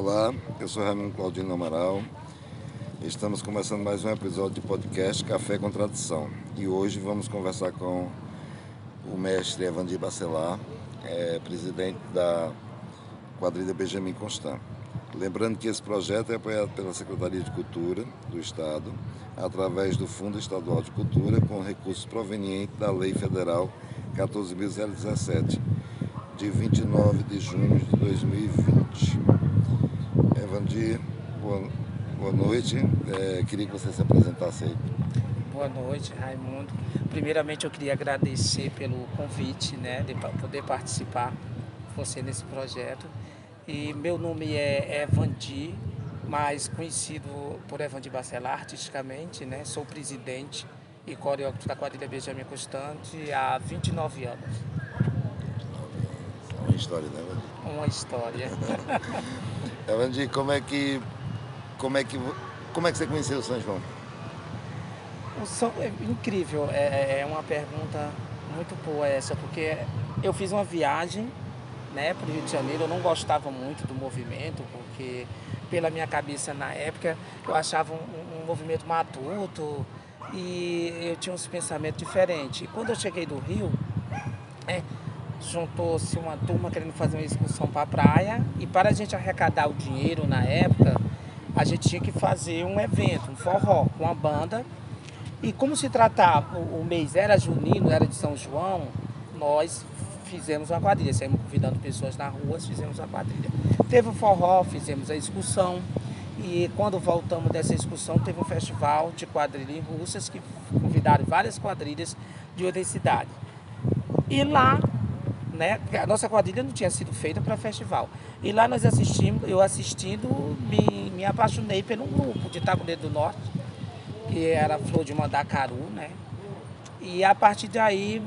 Olá, eu sou Raimundo Claudino Amaral. Estamos começando mais um episódio de podcast Café com Tradição. E hoje vamos conversar com o mestre Evandir Bacelar, é, presidente da quadrilha Benjamin Constant. Lembrando que esse projeto é apoiado pela Secretaria de Cultura do Estado, através do Fundo Estadual de Cultura, com recursos provenientes da Lei Federal 14.017, de 29 de junho de 2020. Evandir, boa, boa noite. É, queria que você se apresentasse aí. Boa noite, Raimundo. Primeiramente, eu queria agradecer pelo convite, né, de poder participar com você nesse projeto. E meu nome é Evandir, mais conhecido por Evandir Bacelar artisticamente, né? Sou presidente e coreógrafo da quadrilha Benjamin Constante há 29 anos. Uma história, né? Uma história. Evandir, como é que como é que como é que você conheceu o São João? O São é incrível, é, é uma pergunta muito boa essa, porque eu fiz uma viagem né, para o Rio de Janeiro, eu não gostava muito do movimento, porque pela minha cabeça na época eu achava um, um movimento matuto e eu tinha uns pensamentos diferentes. E quando eu cheguei do Rio, é, juntou-se uma turma querendo fazer uma excursão para a praia e para a gente arrecadar o dinheiro na época, a gente tinha que fazer um evento, um forró com a banda. E como se tratava, o, mês era junino, era de São João, nós fizemos uma quadrilha, saímos convidando pessoas na rua, fizemos uma quadrilha. Teve o forró, fizemos a excursão. E quando voltamos dessa excursão, teve um festival de quadrilha em Russas, que convidaram várias quadrilhas de outras cidades. E lá né? A nossa quadrilha não tinha sido feita para festival. E lá nós assistimos, eu assistindo, me, me apaixonei pelo grupo de Itaconeiro do Norte, que era Flor de Mandacaru, né? E a partir daí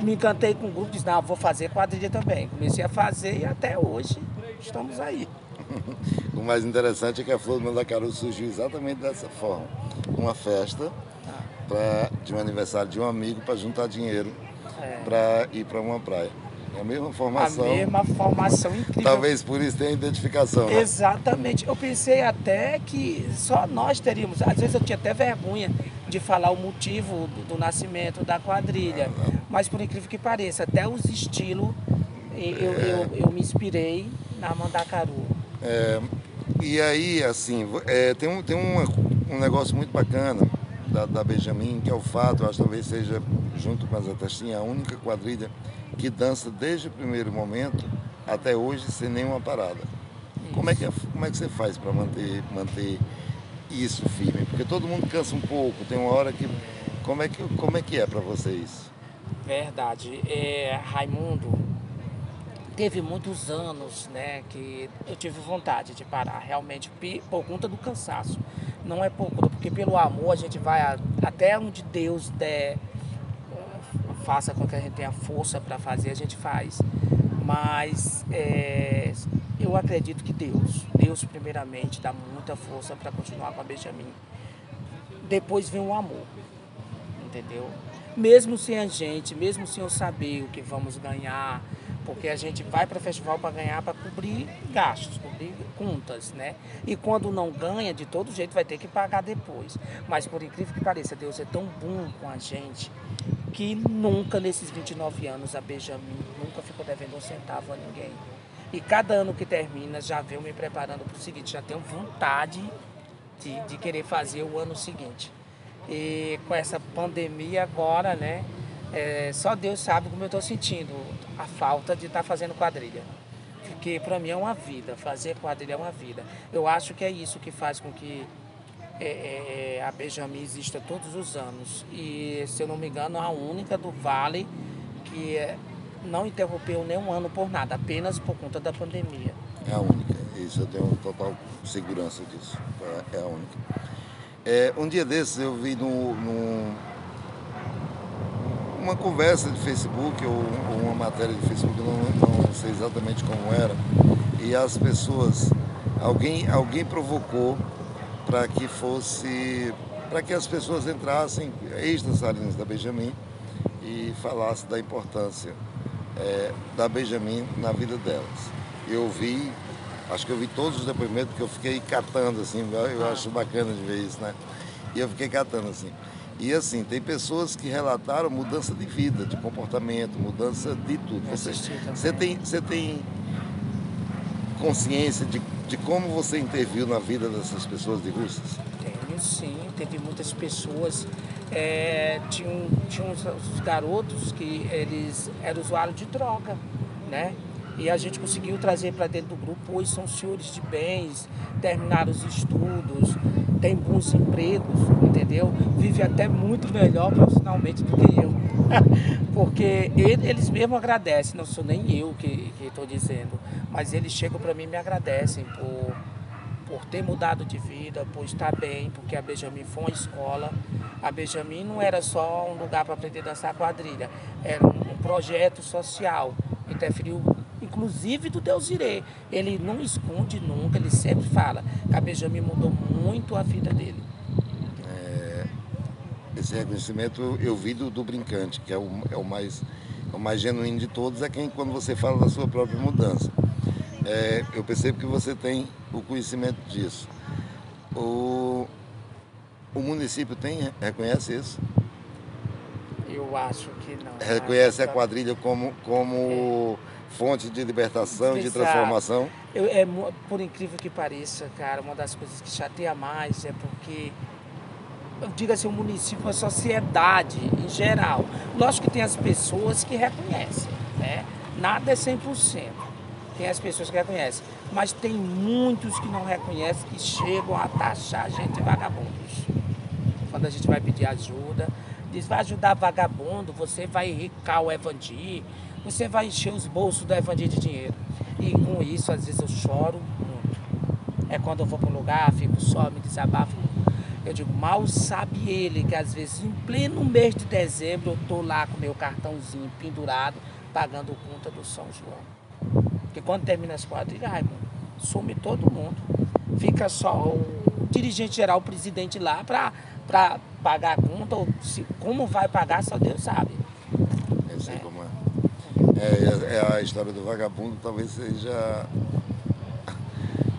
me encantei com o grupo, disse, não, vou fazer quadrilha também. Comecei a fazer e até hoje estamos aí. o mais interessante é que a Flor do Mandacaru surgiu exatamente dessa forma. Uma festa ah. pra, de um aniversário de um amigo para juntar dinheiro é. para ir para uma praia. É a mesma formação. A mesma formação incrível. Talvez por isso tenha identificação. Né? Exatamente. Eu pensei até que só nós teríamos. Às vezes eu tinha até vergonha de falar o motivo do, do nascimento da quadrilha. Ah, Mas por incrível que pareça, até os estilos eu, é... eu, eu, me inspirei na Mandacaru. É, e aí, assim, é, tem, um, tem uma, um negócio muito bacana da, da Benjamin, que é o fato, acho que talvez seja, junto com as Atestinhas, a única quadrilha que dança desde o primeiro momento até hoje sem nenhuma parada. Como é que, é, como é que você faz para manter, manter isso firme? Porque todo mundo cansa um pouco, tem uma hora que. Como é que, como é, que é para vocês? Verdade. É, Raimundo, teve muitos anos né, que eu tive vontade de parar, realmente, por conta do cansaço. Não é por conta, porque pelo amor a gente vai até onde Deus der faça com que a gente tenha força para fazer, a gente faz. Mas é, eu acredito que Deus, Deus primeiramente, dá muita força para continuar com a Benjamin. Depois vem o amor, entendeu? Mesmo sem a gente, mesmo sem eu saber o que vamos ganhar, porque a gente vai para o festival para ganhar, para cobrir gastos, cobrir contas, né? E quando não ganha, de todo jeito vai ter que pagar depois. Mas por incrível que pareça, Deus é tão bom com a gente que nunca nesses 29 anos a Benjamin nunca ficou devendo um centavo a ninguém. E cada ano que termina já venho me preparando para o seguinte, já tenho vontade de, de querer fazer o ano seguinte. E com essa pandemia agora, né? É, só Deus sabe como eu estou sentindo a falta de estar tá fazendo quadrilha. Porque para mim é uma vida, fazer quadrilha é uma vida. Eu acho que é isso que faz com que é, é, é, a Benjamin existe todos os anos. E, se eu não me engano, a única do Vale que é, não interrompeu nenhum ano por nada, apenas por conta da pandemia. É a única. Isso eu tenho total segurança disso. É, é a única. É, um dia desses eu vi no, no, uma conversa de Facebook ou, ou uma matéria de Facebook, não, não sei exatamente como era, e as pessoas, alguém, alguém provocou para que fosse, para que as pessoas entrassem, ex-dançarinos da Benjamin, e falassem da importância é, da Benjamin na vida delas. Eu vi Acho que eu vi todos os depoimentos porque eu fiquei catando, assim, eu ah. acho bacana de ver isso, né? E eu fiquei catando, assim. E assim, tem pessoas que relataram mudança de vida, de comportamento, mudança de tudo. Você, você, tem, você tem consciência de, de como você interviu na vida dessas pessoas de Russas? Tenho sim, teve muitas pessoas. É, tinham, tinha uns garotos que eles eram usuários de droga, né? E a gente conseguiu trazer para dentro do grupo, hoje são senhores de bens, terminaram os estudos, têm bons empregos, entendeu? Vive até muito melhor profissionalmente do que eu. Porque eles mesmos agradecem, não sou nem eu que estou dizendo, mas eles chegam para mim e me agradecem por, por ter mudado de vida, por estar bem, porque a Benjamin foi uma escola. A Benjamin não era só um lugar para aprender a dançar quadrilha, era um projeto social, interferiu inclusive do Deus Irê. Ele não esconde nunca, ele sempre fala Benjamin mudou muito a vida dele. É, esse reconhecimento eu vi do, do brincante, que é o, é o mais o mais genuíno de todos, é quem quando você fala da sua própria mudança. É, eu percebo que você tem o conhecimento disso. O, o município tem, reconhece isso? Eu acho que não. Reconhece a quadrilha como, como é fonte de libertação de transformação? Eu, é, por incrível que pareça, cara, uma das coisas que chateia mais é porque, eu digo assim, o município, a sociedade em geral. Lógico que tem as pessoas que reconhecem, né? Nada é 100%. Tem as pessoas que reconhecem, mas tem muitos que não reconhecem, que chegam a taxar a gente de vagabundos. Quando a gente vai pedir ajuda, diz, vai ajudar vagabundo, você vai enricar o Evandir, você vai encher os bolsos do Evandir de dinheiro. E com isso, às vezes eu choro muito. É quando eu vou para um lugar, fico só, me desabafo. Eu digo, mal sabe ele que às vezes em pleno mês de dezembro eu tô lá com meu cartãozinho pendurado, pagando conta do São João. Porque quando termina as quadrilhas, Raimundo, some todo mundo. Fica só o dirigente geral, o presidente lá, para pagar a conta, ou se, como vai pagar, só Deus sabe. Eu sei é. como é. É, é, a história do vagabundo talvez seja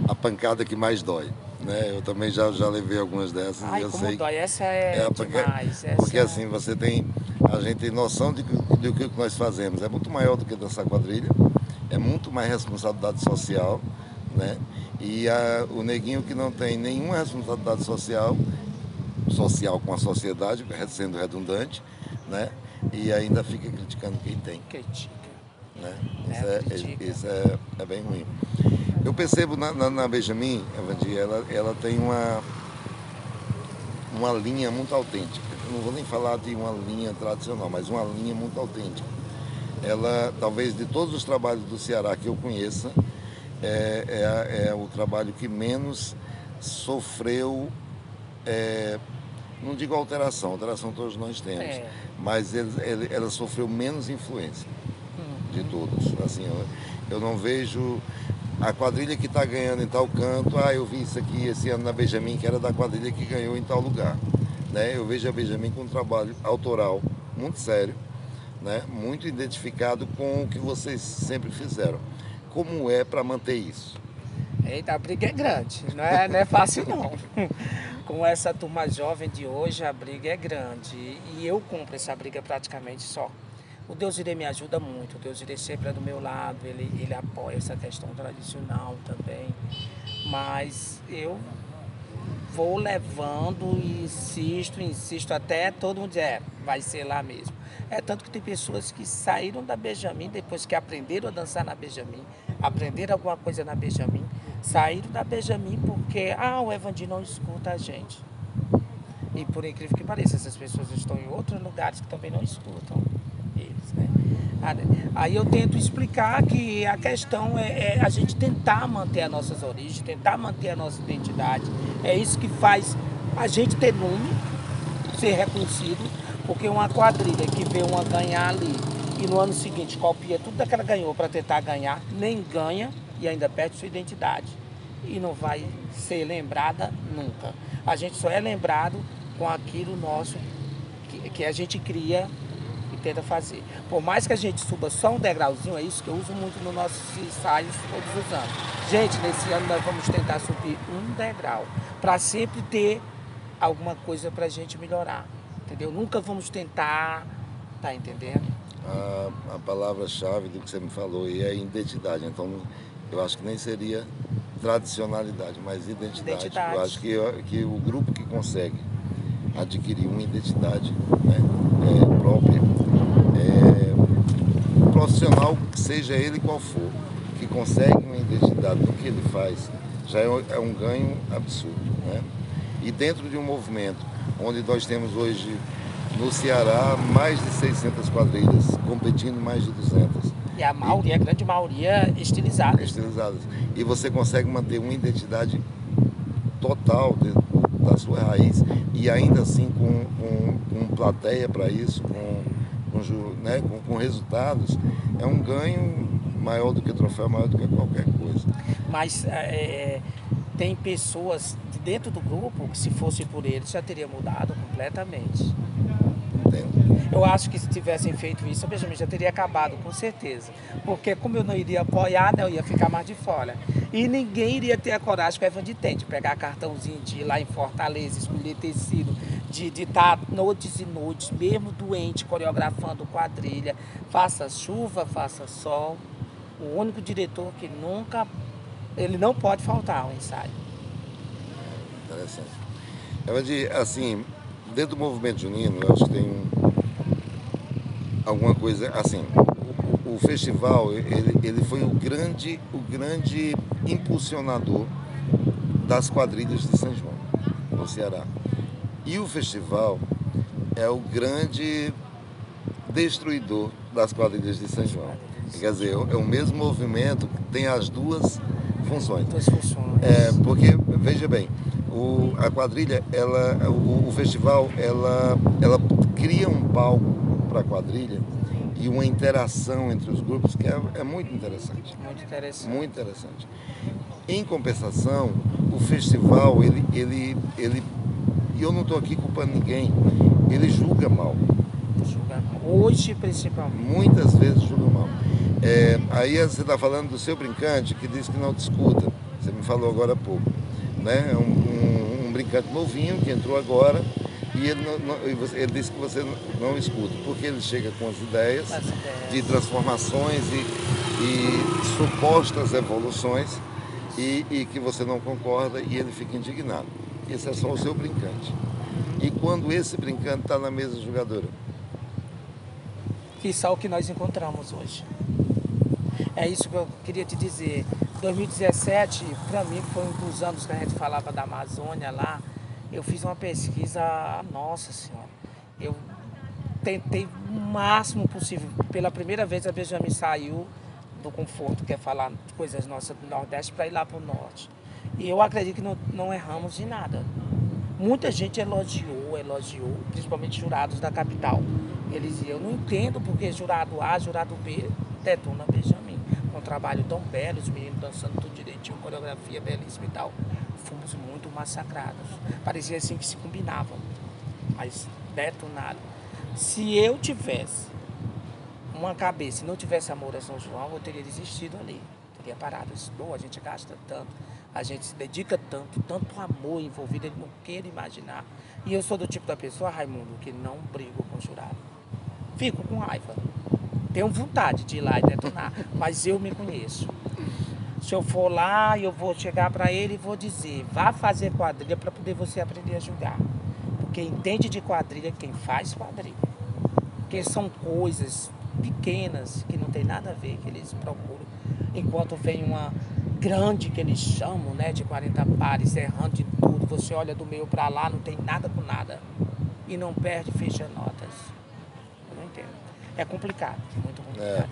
a pancada que mais dói. Né? Eu também já, já levei algumas dessas Ai, e eu como sei. Dói. Essa é, é porque, demais. Essa porque é... assim, você tem. A gente tem noção de, do que nós fazemos. É muito maior do que dançar quadrilha, é muito mais responsabilidade social, né? E a, o neguinho que não tem nenhuma responsabilidade social, social com a sociedade, sendo redundante, né? E ainda fica criticando quem tem. Critica. Né? Isso, é, é, isso é, é, bem ruim. Eu percebo na, na, na Benjamin, Evandir, ela, ela tem uma, uma linha muito autêntica. Eu não vou nem falar de uma linha tradicional, mas uma linha muito autêntica. Ela, talvez de todos os trabalhos do Ceará que eu conheça, é, é, é o trabalho que menos sofreu, é, não digo alteração, alteração todos nós temos, é. mas ele, ele, ela sofreu menos influência de todos. Assim, eu, eu não vejo a quadrilha que está ganhando em tal canto, ah, eu vi isso aqui esse ano na Benjamin, que era da quadrilha que ganhou em tal lugar. Né? Eu vejo a Benjamin com um trabalho autoral muito sério, né? muito identificado com o que vocês sempre fizeram. Como é para manter isso? Eita, a briga é grande, não é, não é fácil não. com essa turma jovem de hoje, a briga é grande. E eu cumpro essa briga praticamente só. O Deus Irei me ajuda muito, o Deus Irei sempre é do meu lado, ele, ele apoia essa questão tradicional também. Mas eu vou levando e insisto, insisto até todo mundo dizer, é, vai ser lá mesmo. É tanto que tem pessoas que saíram da Benjamin depois que aprenderam a dançar na Benjamin, aprenderam alguma coisa na Benjamin, saíram da Benjamin porque, ah, o Evandir não escuta a gente. E por incrível que pareça, essas pessoas estão em outros lugares que também não escutam. Aí eu tento explicar que a questão é, é, a gente tentar manter as nossas origens, tentar manter a nossa identidade. É isso que faz a gente ter nome, ser reconhecido, porque uma quadrilha que vê uma ganhar ali e no ano seguinte copia tudo que ela ganhou para tentar ganhar, nem ganha e ainda perde sua identidade. E não vai ser lembrada nunca. A gente só é lembrado com aquilo nosso que, que a gente cria tenta fazer. Por mais que a gente suba só um degrauzinho, é isso que eu uso muito nos nossos ensaios todos os anos. Gente, nesse ano nós vamos tentar subir um degrau, para sempre ter alguma coisa para a gente melhorar, entendeu? Nunca vamos tentar, tá entendendo? A, a palavra-chave do que você me falou aí é identidade, então eu acho que nem seria tradicionalidade, mas identidade. identidade. Eu acho que, que o grupo que consegue adquirir uma identidade né, é, própria, profissional, seja ele qual for, que consegue uma identidade do que ele faz, já é, é um ganho absurdo. Né? E dentro de um movimento onde nós temos hoje no Ceará mais de 600 quadrilhas, competindo mais de 200. E a maioria, e, a grande maioria estilizadas. Estilizadas. E você consegue manter uma identidade total de, da sua raiz e ainda assim com, com, com plateia para isso, com, com, né, com, com resultados, é um ganho maior do que troféu, maior do que qualquer coisa. Mas é, tem pessoas dentro do grupo que se fosse por eles já teria mudado completamente. Eu acho que se tivessem feito isso, Benjamin já teria acabado, com certeza. Porque como eu não iria apoiar, né, eu ia ficar mais de fora. E ninguém iria ter a coragem que o Evan tem, de pegar cartãozinho de ir lá em Fortaleza, escolher tecido, de estar tá noites e noites, mesmo doente, coreografando quadrilha, faça chuva, faça sol. O único diretor que nunca, ele não pode faltar ao ensaio. Interessante. Evan, assim, dentro do movimento junino, eu acho que tem um alguma coisa assim. O, o festival ele, ele foi o grande, o grande impulsionador das quadrilhas de São João, no Ceará. E o festival é o grande destruidor das quadrilhas de São João. Quer dizer, é o mesmo movimento que tem as duas funções. Duas funções. É, porque, veja bem, o, a quadrilha, ela, o, o festival, ela, ela cria um palco para a quadrilha e uma interação entre os grupos que é, é, muito interessante. Muito interessante. Muito interessante. Em compensação, o festival, ele, ele, ele e eu não estou aqui culpando ninguém, ele julga mal. Julga Hoje, principalmente. Muitas vezes julga mal. É, aí você está falando do seu brincante que diz que não discuta. Você me falou agora há pouco. Né? Um, um, um brincante novinho que entrou agora e ele, não, não, ele disse que você não escuta, porque ele chega com as ideias, as ideias. de transformações e, e supostas evoluções e, e, que você não concorda e ele fica indignado. Esse é só o seu brincante. E quando esse brincante está na mesa jogadora? Que só o que nós encontramos hoje. É isso que eu queria te dizer. 2017, para mim, foi um dos anos que a gente falava da Amazônia lá, eu fiz uma pesquisa, nossa senhora, eu tentei o máximo possível. Pela primeira vez a Benjamin saiu do conforto, quer falar coisas nossas do Nordeste, para ir lá para o Norte. E eu acredito que não, não erramos em nada. Muita gente elogiou, elogiou, principalmente jurados da capital. Eles eu não entendo porque jurado A, jurado B detona Benjamin. Um trabalho tão belo, os meninos dançando tudo direitinho, coreografia belíssima e tal fomos muito massacrados. Parecia assim que se combinavam, mas detonaram. Se eu tivesse uma cabeça e não tivesse amor a São João, eu teria desistido ali. Teria parado. Estou, a gente gasta tanto, a gente se dedica tanto, tanto amor envolvido, ele não queira imaginar. E eu sou do tipo da pessoa, Raimundo, que não brigo com o jurado. Fico com raiva. Tenho vontade de ir lá e detonar, mas eu me conheço. Se eu for lá, eu vou chegar para ele e vou dizer: vá fazer quadrilha para poder você aprender a julgar. Porque entende de quadrilha quem faz quadrilha. Porque são coisas pequenas que não tem nada a ver que eles procuram. Enquanto vem uma grande que eles chamam, né, de 40 pares, errando de tudo, você olha do meio para lá, não tem nada com nada. E não perde, fecha notas. Eu não entendo. É complicado, muito complicado.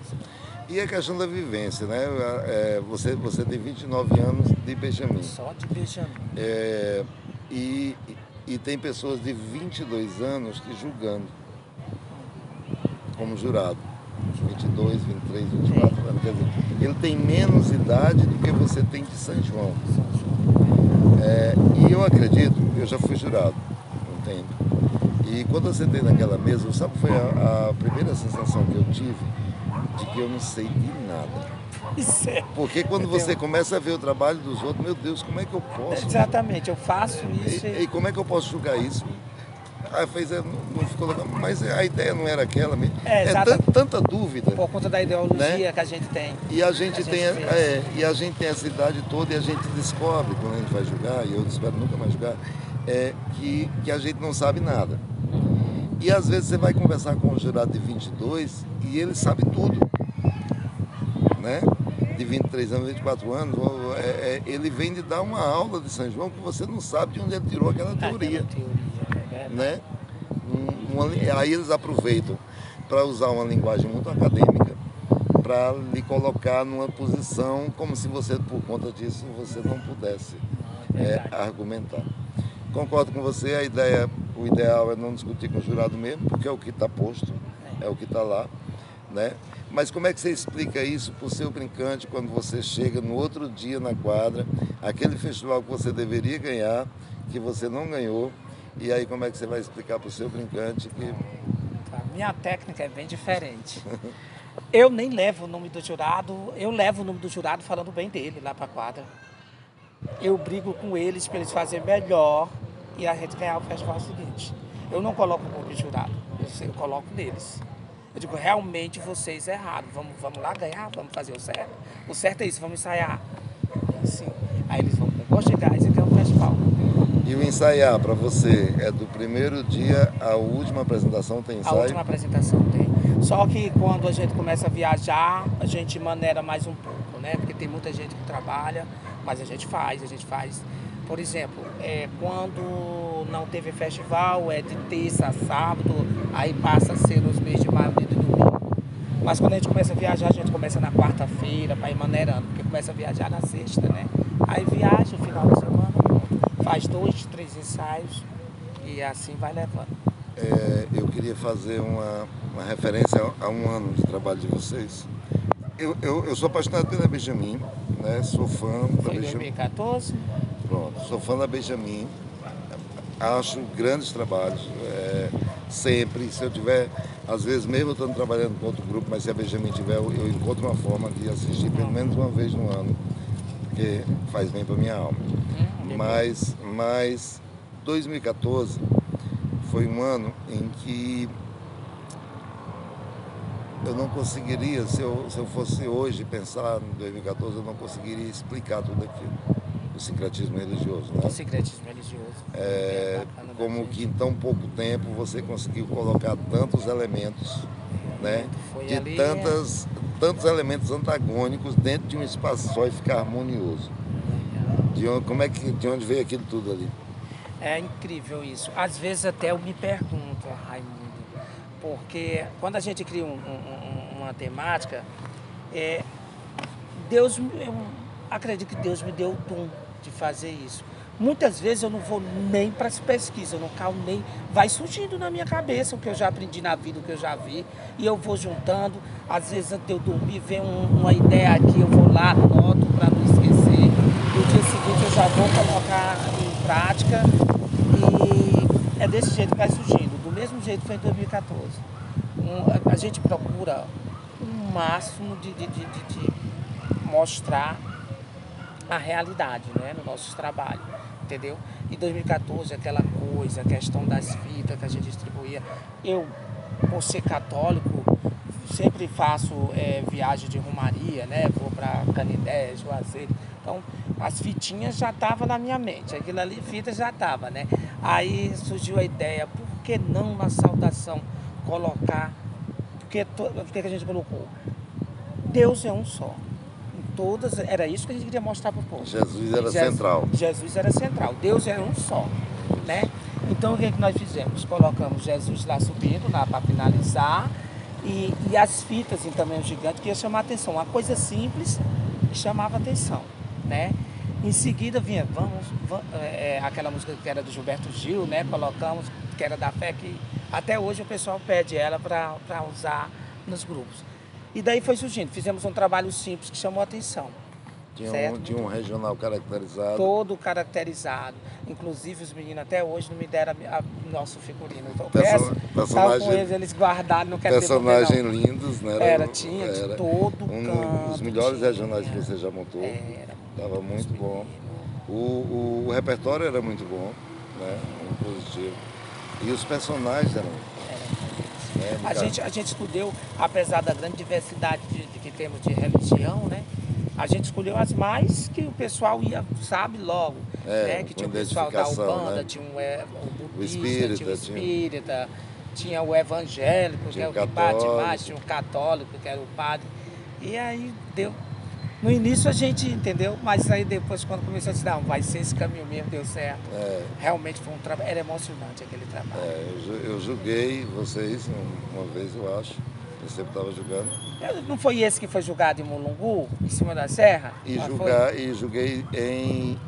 É. E a questão da vivência, né? É, você, você tem 29 anos de Benjamin. Só de Benjamin. É, e, e tem pessoas de 22 anos te julgando como jurado. 22, 23, 24 anos. Quer dizer, ele tem menos idade do que você tem de São João. É, e eu acredito, eu já fui jurado um tempo, E quando eu sentei naquela mesa, sabe foi a, a primeira sensação que eu tive de que eu não sei de nada. É. Porque quando você começa a ver o trabalho dos outros, meu Deus, como é que eu posso? Exatamente, eu faço isso. E, e como é que eu posso julgar isso? Ah, fez, não ficou. Mas a ideia não era aquela mesmo. É, é tanta dúvida. Por conta da ideologia Né? que a gente tem. E a gente, A gente tem, vê. é, e a gente tem essa idade toda e a gente descobre, quando a gente vai julgar, e eu espero nunca mais julgar, é, que, que a gente não sabe nada. E às vezes você vai conversar com um jurado de 22 e ele sabe tudo. Né? De 23 anos, 24 anos, é, é, ele vem de dar uma aula de São João que você não sabe de onde ele tirou aquela teoria Aquela teoria. Né? Um- uma aí eles aproveitam para usar uma linguagem muito acadêmica para lhe colocar numa posição como se você, por conta disso, você não pudesse É é, argumentar. Concordo com você, a ideia, o ideal é não discutir com o jurado mesmo, porque é o que está posto, é o que está lá, né? Mas como é que você explica isso para o seu brincante quando você chega no outro dia na quadra, aquele festival que você deveria ganhar, que você não ganhou, e aí como é que você vai explicar para o seu brincante que A minha técnica é bem diferente. Eu nem levo o nome do jurado, eu levo o nome do jurado falando bem dele lá para quadra. Eu brigo com eles para eles fazerem melhor e a gente ganhar o festival seguinte. Eu não coloco o nome do jurado, eu, eu coloco neles. Eu digo, realmente vocês erraram, vamos, vamos lá ganhar, vamos fazer o certo. O certo é isso, vamos ensaiar. Assim, aí eles vão gás e ganham o festival. E o ensaiar para você é do primeiro dia à última apresentação tem A ensaio? última apresentação tem. Só que quando a gente começa a viajar, a gente maneira mais um pouco, né? Porque tem muita gente que trabalha, mas a gente faz, a gente faz. Por exemplo, é, quando não teve festival, é de terça a sábado, aí passa a ser nos meses de maio e de domingo. Mas quando a gente começa a viajar, a gente começa na quarta-feira para ir maneirando, porque começa a viajar na sexta, né? Aí viaja no final de semana, faz dois, três ensaios e assim vai levando. É, eu queria fazer uma, uma referência a um ano de trabalho de vocês. Eu, eu, eu sou apaixonado pela Benjamin, né? sou fã da Foi Benjamin. 2014. Pronto, sou fã da Benjamin. Acho grandes trabalhos. é, sempre, se eu tiver, às vezes mesmo eu estando trabalhando com outro grupo, mas se a Benjamin tiver, eu, eu encontro uma forma de assistir pelo menos uma vez no ano, porque faz bem para minha alma. Hum, Mas, mas 2014 foi um ano em que eu não conseguiria, se eu, se eu fosse hoje pensar em 2014, eu não conseguiria explicar tudo aquilo. O sincretismo religioso, né? O secretismo religioso. É, como que em tão pouco tempo você conseguiu colocar tantos elementos, né? De ali, tantas, tantos elementos antagônicos dentro de um espaço só e ficar harmonioso. De onde, como é que, de onde veio aquilo tudo ali? É incrível isso. Às vezes até eu me pergunto, Raimundo, porque quando a gente cria um- um- um- uma temática, é, Deus, eu acredito que Deus me deu o dom de fazer isso. Muitas vezes eu não vou nem para as pesquisas, eu não calmo nem. Vai surgindo na minha cabeça o que eu já aprendi na vida, o que eu já vi, e eu vou juntando. Às vezes antes de eu dormir, vem um- uma ideia aqui, eu vou lá, anoto para não esquecer. No dia seguinte eu já vou colocar em prática e é desse jeito que vai surgindo. Do mesmo jeito que foi em 2014. Um, a, gente procura o máximo de, de, de, de- de mostrar a realidade né, no nosso trabalho, entendeu? Em 2014, aquela coisa, a questão das fitas que a gente distribuía. Eu, por ser católico, sempre faço é, viagem de rumaria, né? Vou para Canindé, Juazeiro. Então, as fitinhas já estavam na minha mente. Aquilo ali, fita já estava, né? Aí surgiu a ideia, por que não na saudação colocar... Porque o que a gente colocou? Deus é um só. Em todas, era isso que a gente queria mostrar para o povo. Jesus era Jesus- central. Jesus era central. Deus é um só, né? Então o que, é que nós fizemos? Colocamos Jesus lá subindo, lá para finalizar, e, e as fitas em tamanho gigante que ia chamar atenção. Uma coisa simples chamava atenção, né? Em seguida vinha, vamos, va- é, é, aquela música que era do Gilberto Gil, né? Colocamos, que era da fé, que até hoje o pessoal pede ela para usar nos grupos. E daí foi surgindo, fizemos um trabalho simples que chamou atenção. Tinha um, tinha um regional caracterizado. Todo caracterizado. Inclusive os meninos até hoje não me deram a, a, nosso figurino. Então, Person- personagem- com eles, eles guardaram, não quero Personagens devolver, lindos, né? não. Era, tinha de era todo um canto. dos melhores tinha. regionais que você já montou. Era. Tava Os muito bom. O, o, o repertório era muito bom, né? Muito positivo. E os personagens eram. né, A cara, gente, a gente escolheu, apesar da grande diversidade de, de que temos de religião, né? A gente escolheu as mais que o pessoal ia, sabe, logo. É, né? Que tinha o pessoal da Ubanda, né? tinha o, é, o budista, espírita, tinha o tinha- espírita, tinha o evangélico, que Tinha é o o que bate mais, tinha o católico, que era o padre. E aí deu. No início a gente entendeu, mas aí depois, quando começou a dizer, não, vai ser esse caminho mesmo, deu certo. É, Realmente foi um trabalho, era emocionante aquele trabalho. é, eu, eu julguei vocês um- uma vez, eu acho. Eu sempre estava julgando. Não foi esse que foi julgado em Mulungu, em cima da serra? E, foi? julgar, e julguei em.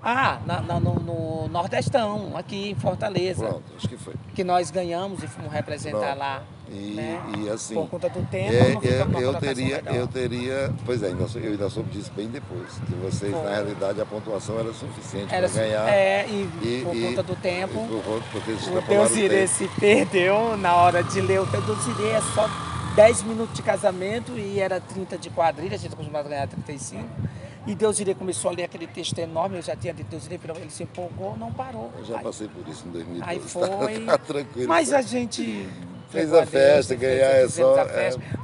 Ah, na- na- no, no Nordestão, aqui em Fortaleza. Pronto, acho que foi. Que nós ganhamos e fomos representar Pronto. lá. E, né? e assim. Por conta do tempo, É, ficamos eu, teria, legal. eu teria, pois é, eu ainda soube disso bem depois, que vocês, Foi. na realidade, a pontuação era suficiente para ganhar. é, e, e- por e- conta do tempo, por porque o extrapolaram Deus Irê tempo. se perdeu na hora de ler. O Deus Irê é só 10 minutos de casamento e era 30 de quadrilha, a gente acostumado a ganhar 35. E Deus Irê começou a ler aquele texto enorme, eu já tinha dito Deus Irê, ele se empolgou, não parou. Eu já Aí- passei por isso em 2012. Aí foi. Tá, tranquilo. Mas a gente. Fez entregou a festa, ganhar é só-.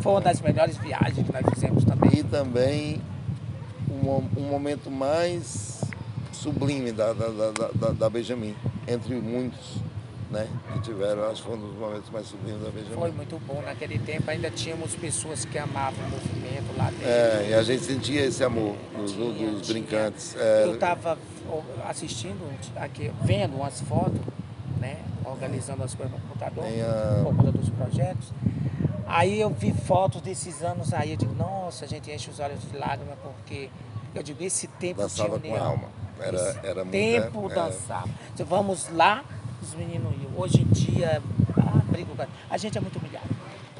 Foi uma das melhores viagens que nós fizemos também. E também um, um momento mais sublime da, da, da, da, da Benjamin, entre muitos né, que tiveram, acho que foi um dos momentos mais sublimes da Benjamin. Foi muito bom. Naquele tempo ainda tínhamos pessoas que amavam o movimento lá dentro. É, e a gente sentia esse amor dos, Tinha, dos tinha. brincantes. É, Eu estava assistindo aqui, vendo umas fotos, né? Organizando as coisas no computador, a- por conta dos projetos. Aí eu vi fotos desses anos aí, eu digo, nossa, a gente enche os olhos de lágrimas, porque eu digo, esse tempo dançava com alma. Era, era tempo muita, é, dançava. Então, vamos lá, os meninos iam. Hoje em dia, ah, briga com a- a gente é muito humilhado.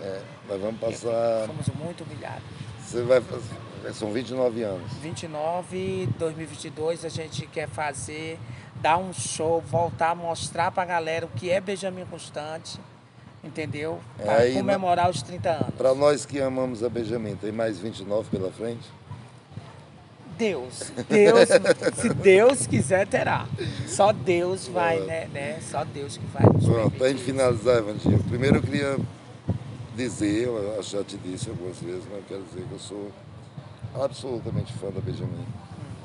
é, nós vamos passar. Somos muito humilhados. Você vai fazer. São 29 anos. 29, 2022, a gente quer fazer, dar um show, voltar a mostrar pra galera o que é Benjamin Constante, entendeu? Para Aí, comemorar os 30 anos. Para nós que amamos a Benjamin, tem mais 29 pela frente? Deus, Deus, se Deus quiser, terá. Só Deus vai, Pronto. né, né? Só Deus que vai Pronto, para a gente finalizar, Evangelho, primeiro eu queria dizer, eu já te disse algumas vezes, mas eu quero dizer que eu sou absolutamente fã da Benjamin.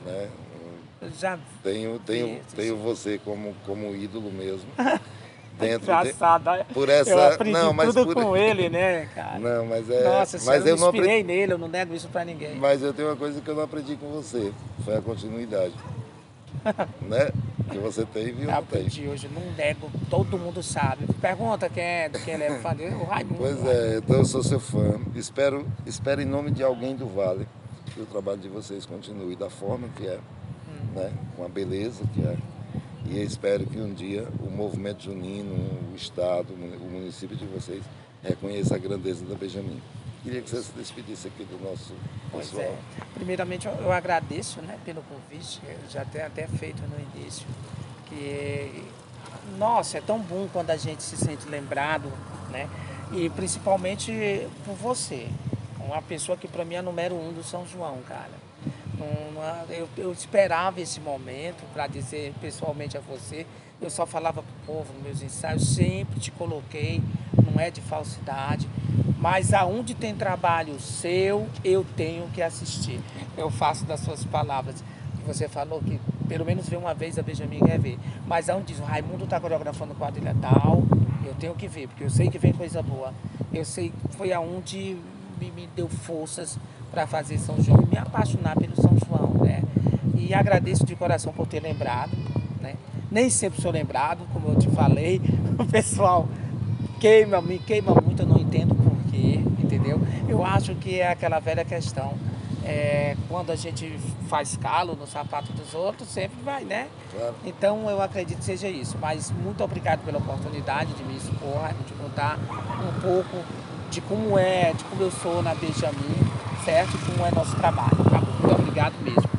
Né? Eu Já Tenho, tenho, Isso. tenho você como, como ídolo mesmo. Dentro de, engraçado. né? por essa- eu aprendi não, mas tudo por- com ele, né, cara? Não, mas é. Nossa, mas eu eu me não aprendi. inspirei nele, eu não nego isso pra ninguém. Mas eu tenho uma coisa que eu não aprendi com você, foi a continuidade. né? Que você teve e eu Eu aprendi hoje, não nego, todo mundo sabe. Pergunta quem é, quem ele é fã dele, o Raimundo. Pois é, então eu sou seu fã. Espero, espero em nome de alguém do Vale que o trabalho de vocês continue da forma que é, né? com a beleza que é. E eu espero que um dia o movimento junino, o Estado, o município de vocês reconheça a grandeza da Benjamin. Queria que você se despedisse aqui do nosso pessoal. é. Primeiramente, eu, eu agradeço né, pelo convite, eu já tenho até feito no início, que, nossa, é tão bom quando a gente se sente lembrado, né? E principalmente por você, uma pessoa que para mim é número um do São João, cara. Uma- eu, eu esperava esse momento para dizer pessoalmente a você. Eu só falava para o povo nos meus ensaios, sempre te coloquei, não é de falsidade. Mas aonde tem trabalho seu, eu tenho que assistir. Eu faço das suas palavras. Que você falou que pelo menos vê uma vez a Benjamin quer ver. Mas aonde diz, o Raimundo está coreografando quadrilha tal, eu tenho que ver, porque eu sei que vem coisa boa. Eu sei que foi aonde me, me deu forças para fazer São João e me apaixonar pelo São João, né? E agradeço de coração por ter lembrado, né? Nem sempre sou lembrado, como eu te falei, o pessoal queima, me queima muito, eu não entendo porquê, entendeu? Eu acho que é aquela velha questão. é, quando a gente faz calo no sapato dos outros, sempre vai, né? Claro. Então eu acredito que seja isso. Mas muito obrigado pela oportunidade de me expor, de contar um pouco de como é, de como eu sou na Benjamin, certo? Como é nosso trabalho. Tá bom? Muito obrigado mesmo.